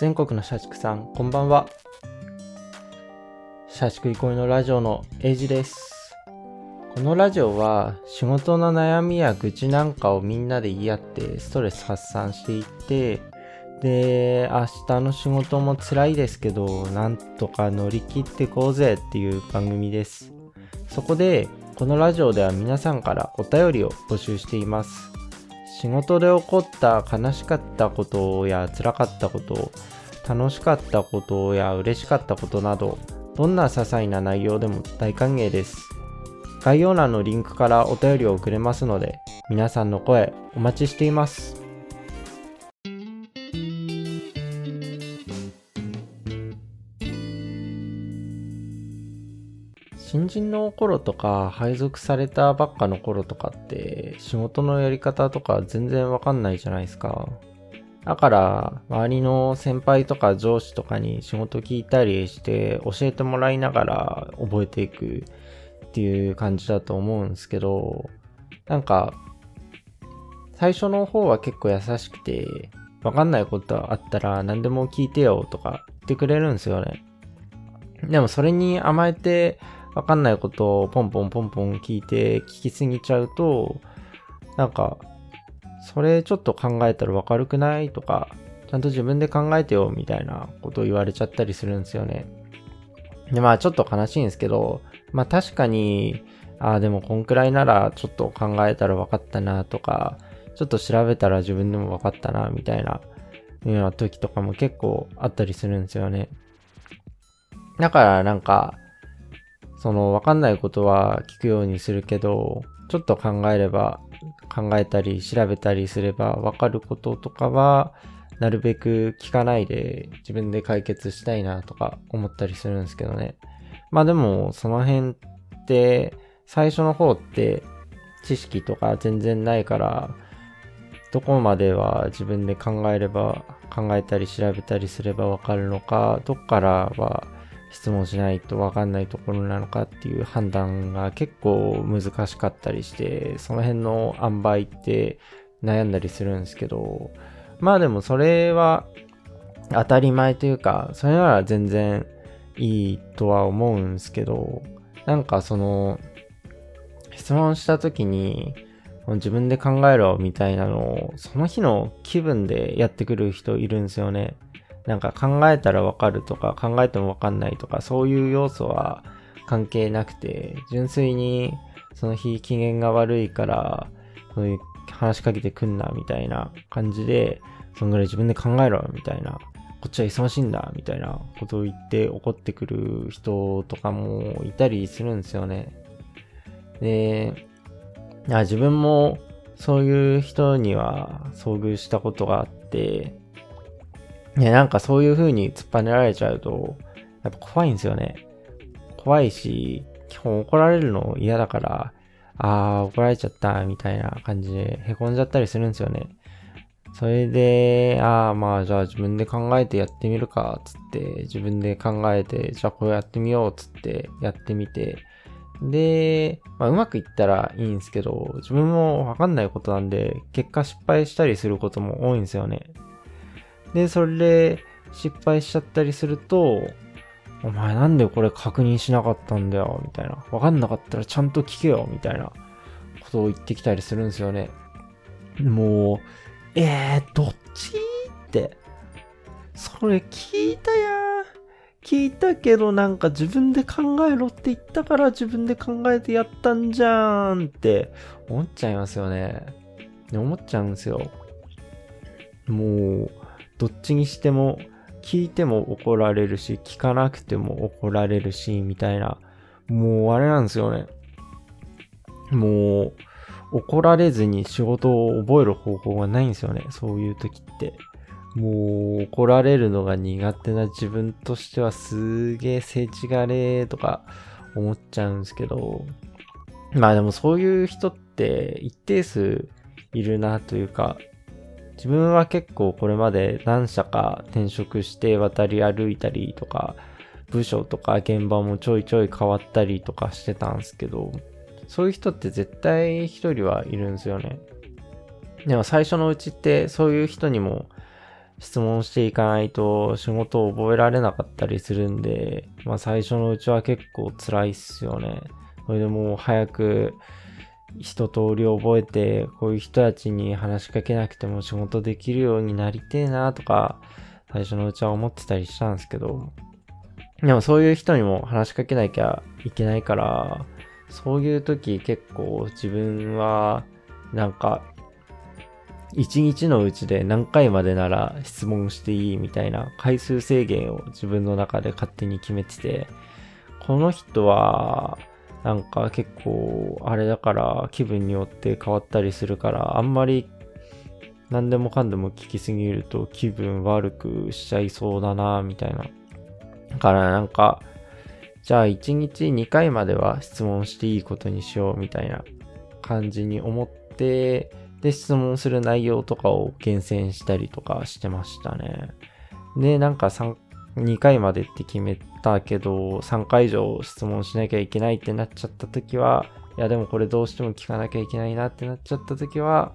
全国の社畜さん、こんばんは。社畜憩いのラジオのエイジです。このラジオは仕事の悩みや愚痴なんかをみんなで言い合ってストレス発散していって、で、明日の仕事も辛いですけど、なんとか乗り切ってこうぜっていう番組です。そこで、このラジオでは皆さんからお便りを募集しています。仕事で起こった悲しかったことや辛かったこと、楽しかったことや嬉しかったことなど、どんな些細な内容でも大歓迎です。概要欄のリンクからお便りを送れますので、皆さんの声お待ちしています。新人の頃とか配属されたばっかの頃とかって仕事のやり方とか全然わかんないじゃないですか。だから周りの先輩とか上司とかに仕事聞いたりして教えてもらいながら覚えていくっていう感じだと思うんですけど、なんか最初の方は結構優しくてわかんないことあったら何でも聞いてよとか言ってくれるんですよね。でもそれに甘えてわかんないことをポンポンポンポン聞いて聞きすぎちゃうと、なんか、それちょっと考えたらわかるくないとか、ちゃんと自分で考えてよみたいなことを言われちゃったりするんですよね。で、まあちょっと悲しいんですけど、まあ確かに、ああでもこんくらいならちょっと考えたらわかったなとか、ちょっと調べたら自分でもわかったなみたいな、うような時とかも結構あったりするんですよね。だからなんか、そのわかんないことは聞くようにするけど、ちょっと考えれば、考えたり調べたりすればわかることとかは、なるべく聞かないで自分で解決したいなとか思ったりするんですけどね。まあでも、その辺って、最初の方って知識とか全然ないから、どこまでは自分で考えれば、考えたり調べたりすればわかるのか、どっからは質問しないと分かんないところなのかっていう判断が結構難しかったりして、その辺の塩梅って悩んだりするんですけど、まあでもそれは当たり前というか、それなら全然いいとは思うんですけど、なんかその、質問した時に、自分で考えろみたいなのを、その日の気分でやってくる人いるんですよね。なんか考えたらわかるとか考えてもわかんないとかそういう要素は関係なくて純粋にその日機嫌が悪いからそういう話しかけてくんなみたいな感じでそんぐらい自分で考えろみたいなこっちは忙しいんだみたいなことを言って怒ってくる人とかもいたりするんですよね。で、自分もそういう人には遭遇したことがあってね、なんかそういう風に突っぱねられちゃうと、やっぱ怖いんですよね。怖いし、基本怒られるの嫌だから、あー、怒られちゃった、みたいな感じで凹んじゃったりするんですよね。それで、あー、まあじゃあ自分で考えてやってみるか、つって、自分で考えて、じゃあこれやってみよう、つってやってみて、で、まあ、うまくいったらいいんですけど、自分もわかんないことなんで、結果失敗したりすることも多いんですよね。で、それで失敗しちゃったりすると、お前なんでこれ確認しなかったんだよ、みたいな。わかんなかったらちゃんと聞けよ、みたいなことを言ってきたりするんですよね。もう、えー、どっち？って。それ聞いたや聞いたけどなんか自分で考えろって言ったから自分で考えてやったんじゃんって思っちゃいますよね。思っちゃうんですよ。もう、どっちにしても聞いても怒られるし、聞かなくても怒られるし、みたいな。もうあれなんですよね。もう、怒られずに仕事を覚える方法がないんですよね。そういう時って。もう、怒られるのが苦手な自分としてはすげえ世知がれとか思っちゃうんですけど。まあでもそういう人って一定数いるなというか、自分は結構これまで何社か転職して渡り歩いたりとか、部署とか現場もちょいちょい変わったりとかしてたんですけど、そういう人って絶対一人はいるんですよね。でも最初のうちってそういう人にも質問していかないと仕事を覚えられなかったりするんで、まあ最初のうちは結構辛いっすよね。それでもう早く一通り覚えて、こういう人たちに話しかけなくても仕事できるようになりてえなとか、最初のうちは思ってたりしたんですけど、でもそういう人にも話しかけなきゃいけないから、そういう時結構自分はなんか一日のうちで何回までなら質問していいみたいな回数制限を自分の中で勝手に決めてて、この人はなんか結構あれだから気分によって変わったりするからあんまり何でもかんでも聞きすぎると気分悪くしちゃいそうだなみたいな。だからなんかじゃあ1日2回までは質問していいことにしようみたいな感じに思ってで、質問する内容とかを厳選したりとかしてましたね。で、なんか3、2回までって決めたけど、3回以上質問しなきゃいけないってなっちゃった時は、いやでもこれどうしても聞かなきゃいけないなってなっちゃった時は、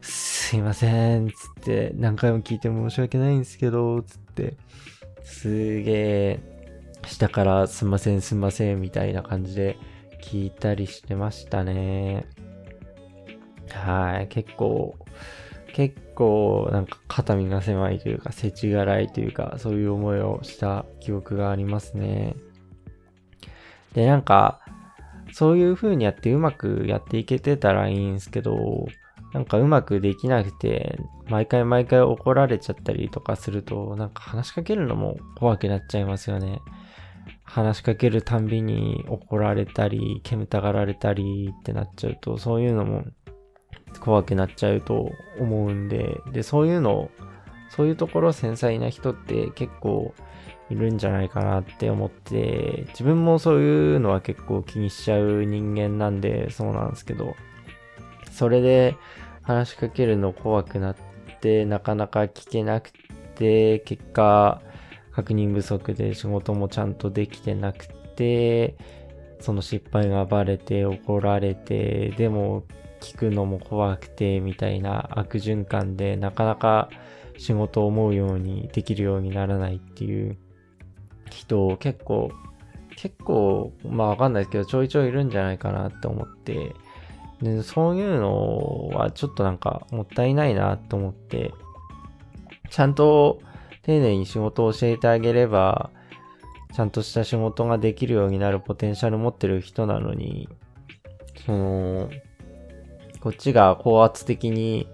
すいません、つって、何回も聞いて申し訳ないんですけど、つって、すげえ、下からすいません、すいません、みたいな感じで聞いたりしてましたね。はい、結構、結構なんか肩身が狭いというか、世知辛いというか、そういう思いをした記憶がありますね。で、なんか、そういう風にやってうまくやっていけてたらいいんですけど、なんかうまくできなくて、毎回毎回怒られちゃったりとかすると、なんか話しかけるのも怖くなっちゃいますよね。話しかけるたんびに怒られたり、煙たがられたりってなっちゃうと、そういうのも怖くなっちゃうと思うんで、で、そういうの、そういうところ繊細な人って結構いるんじゃないかなって思って、自分もそういうのは結構気にしちゃう人間なんで、そうなんですけど、それで話しかけるの怖くなって、なかなか聞けなくて、結果、確認不足で仕事もちゃんとできてなくて、その失敗がバレて怒られて、でも聞くのも怖くてみたいな悪循環でなかなか仕事を思うようにできるようにならないっていう人を結構結構まあわかんないですけどちょいちょいいるんじゃないかなって思って。でそういうのはちょっとなんかもったいないなと思って。ちゃんと丁寧に仕事を教えてあげればちゃんとした仕事ができるようになるポテンシャル持ってる人なのにそのこっちが高圧的に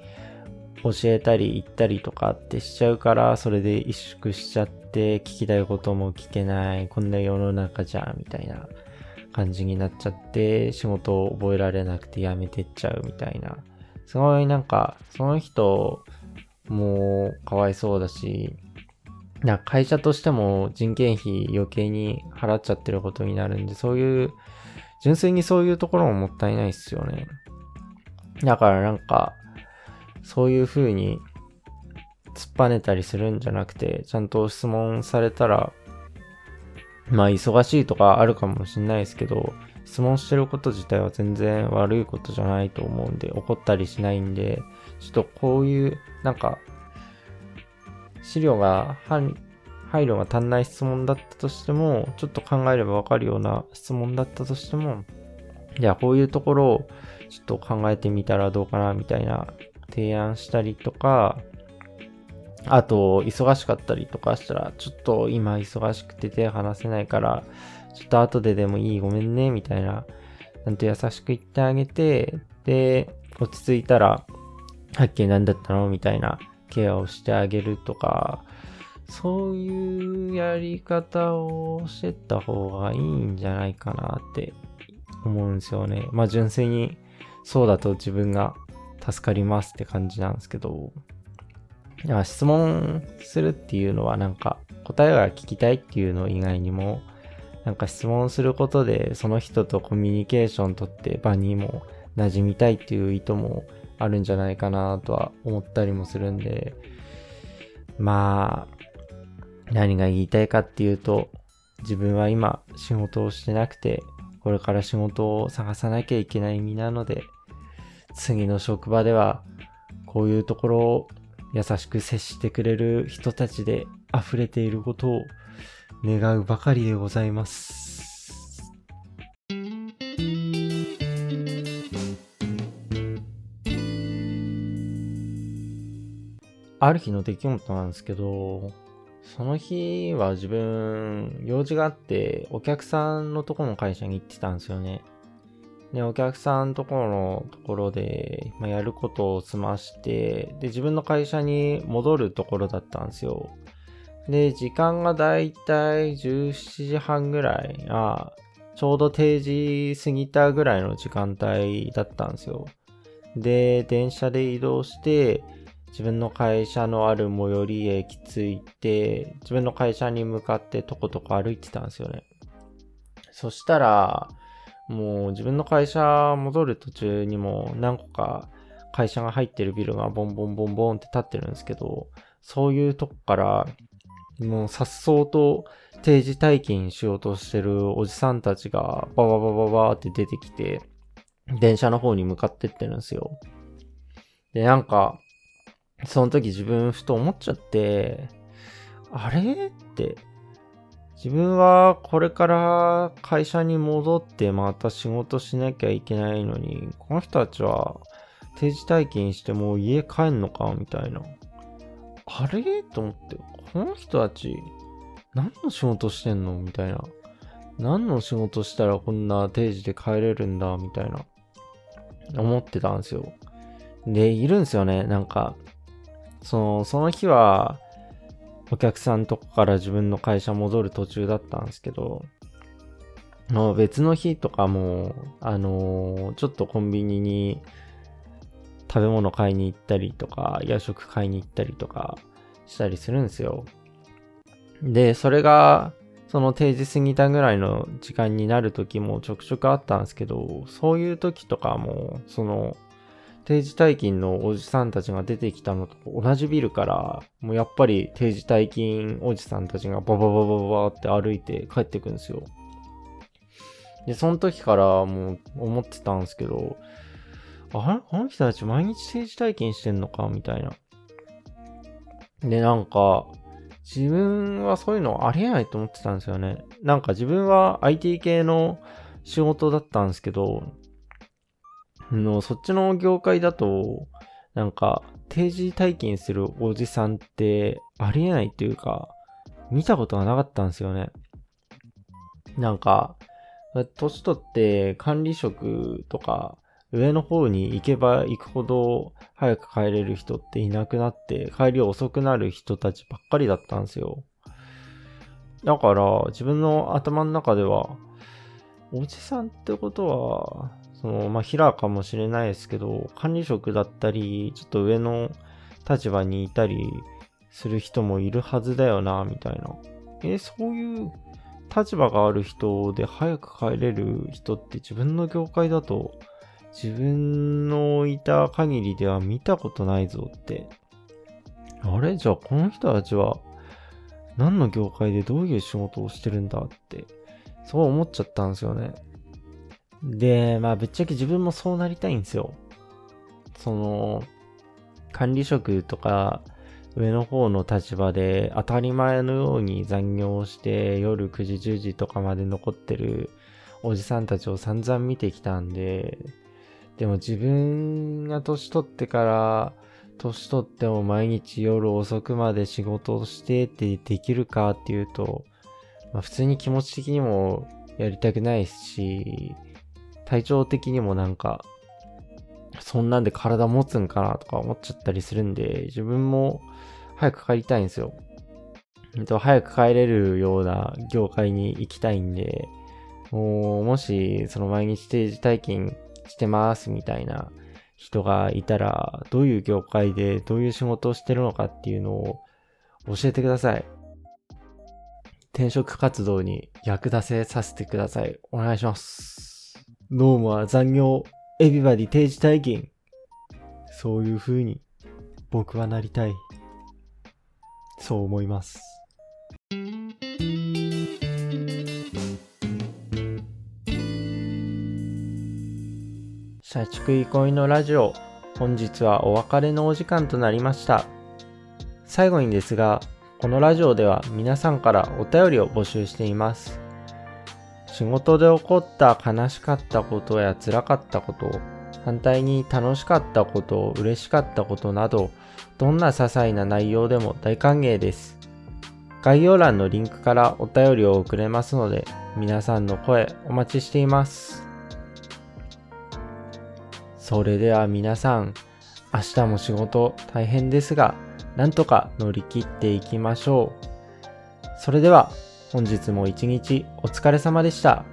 教えたり言ったりとかってしちゃうから、それで萎縮しちゃって、聞きたいことも聞けない、こんな世の中じゃ、みたいな感じになっちゃって、仕事を覚えられなくて辞めてっちゃうみたいな。すごいなんか、その人もかわいそうだし、な会社としても人件費余計に払っちゃってることになるんで、そういう、純粋にそういうところももったいないっすよね。だからなんか、そういう風に突っぱねたりするんじゃなくて、ちゃんと質問されたら、まあ忙しいとかあるかもしんないですけど、質問してること自体は全然悪いことじゃないと思うんで、怒ったりしないんで、ちょっとこういう、なんか、資料が、配慮が足んない質問だったとしても、ちょっと考えればわかるような質問だったとしても、じゃあこういうところをちょっと考えてみたらどうかなみたいな提案したりとか、あと、忙しかったりとかしたら、ちょっと今忙しくて手離せないから、ちょっと後ででもいいごめんね、みたいな、なんと優しく言ってあげて、で、落ち着いたら、はっきり何だったのみたいなケアをしてあげるとか、そういうやり方をしてった方がいいんじゃないかなって思うんですよね。まあ純粋にそうだと自分が助かりますって感じなんですけど、質問するっていうのはなんか答えが聞きたいっていうの以外にも、なんか質問することでその人とコミュニケーションとって場にも馴染みたいっていう意図もあるんじゃないかなとは思ったりもするんで、まあ、何が言いたいかっていうと、自分は今仕事をしてなくて、これから仕事を探さなきゃいけない身なので、次の職場では、こういうところを優しく接してくれる人たちで溢れていることを願うばかりでございます。ある日の出来事なんですけど、その日は自分、用事があって、お客さんのとこの会社に行ってたんですよね。で、お客さんのところのところで、まあ、やることを済まして、で、自分の会社に戻るところだったんですよ。で、時間がだいたい17時半ぐらい、あちょうど定時過ぎたぐらいの時間帯だったんですよ。で、電車で移動して、自分の会社のある最寄り駅着いて、自分の会社に向かってとことこ歩いてたんですよね。そしたら、もう自分の会社戻る途中にも何個か会社が入ってるビルがボンボンボンボンって立ってるんですけど、そういうとこからもう颯爽と定時退勤しようとしてるおじさんたちがバババババって出てきて、電車の方に向かってってるんですよ。で、なんか、その時自分ふと思っちゃって、あれ？って、自分はこれから会社に戻ってまた仕事しなきゃいけないのに、この人たちは定時退勤してもう家帰んのか？みたいな。あれ？と思って、この人たち何の仕事してんの？みたいな。何の仕事したらこんな定時で帰れるんだ？みたいな。思ってたんですよ。で、いるんですよね。なんか、その、その日は、お客さんとこから自分の会社戻る途中だったんですけど、の別の日とかも、あのー、ちょっとコンビニに食べ物買いに行ったりとか、夜食買いに行ったりとかしたりするんですよ。で、それが、その定時過ぎたぐらいの時間になる時もちょくちょくあったんですけど、そういう時とかも、その、定時退勤のおじさんたちが出てきたのと同じビルから、もうやっぱり定時退勤おじさんたちがバババババって歩いて帰ってくんですよ。で、その時からもう思ってたんですけど、ああの人たち毎日定時退勤してんのかみたいな。で、なんか、自分はそういうのありえないと思ってたんですよね。なんか自分は IT 系の仕事だったんですけど、の、そっちの業界だと、なんか、定時退勤するおじさんってありえないっていうか、見たことがなかったんですよね。なんか、年取って管理職とか上の方に行けば行くほど早く帰れる人っていなくなって帰り遅くなる人たちばっかりだったんですよ。だから自分の頭の中ではおじさんってことはその、まあ、平かもしれないですけど、管理職だったり、ちょっと上の立場にいたりする人もいるはずだよな、みたいな。え、そういう立場がある人で早く帰れる人って自分の業界だと、自分のいた限りでは見たことないぞって。あれ？じゃあこの人たちは何の業界でどういう仕事をしてるんだって、そう思っちゃったんですよね。で、まあぶっちゃけ自分もそうなりたいんですよ。その、管理職とか上の方の立場で当たり前のように残業して夜9時10時とかまで残ってるおじさんたちを散々見てきたんで、でも自分が年取ってから、年取っても毎日夜遅くまで仕事をしてってできるかっていうと、まあ、普通に気持ち的にもやりたくないし、体調的にもなんか、そんなんで体持つんかなとか思っちゃったりするんで、自分も早く帰りたいんですよ。と早く帰れるような業界に行きたいんで、もう、もし、その毎日定時退勤してますみたいな人がいたら、どういう業界でどういう仕事をしてるのかっていうのを教えてください。転職活動に役立てさせてください。お願いします。ノームは残業、エビバディ定時退勤。そういう風に僕はなりたい。そう思います。社畜憩いのラジオ。本日はお別れのお時間となりました。最後にですが、このラジオでは皆さんからお便りを募集しています。仕事で起こった悲しかったことや辛かったこと、反対に楽しかったこと、嬉しかったことなど、どんな些細な内容でも大歓迎です。概要欄のリンクからお便りを送れますので、皆さんの声お待ちしています。それでは皆さん、明日も仕事大変ですが、なんとか乗り切っていきましょう。それでは、本日も一日お疲れ様でした。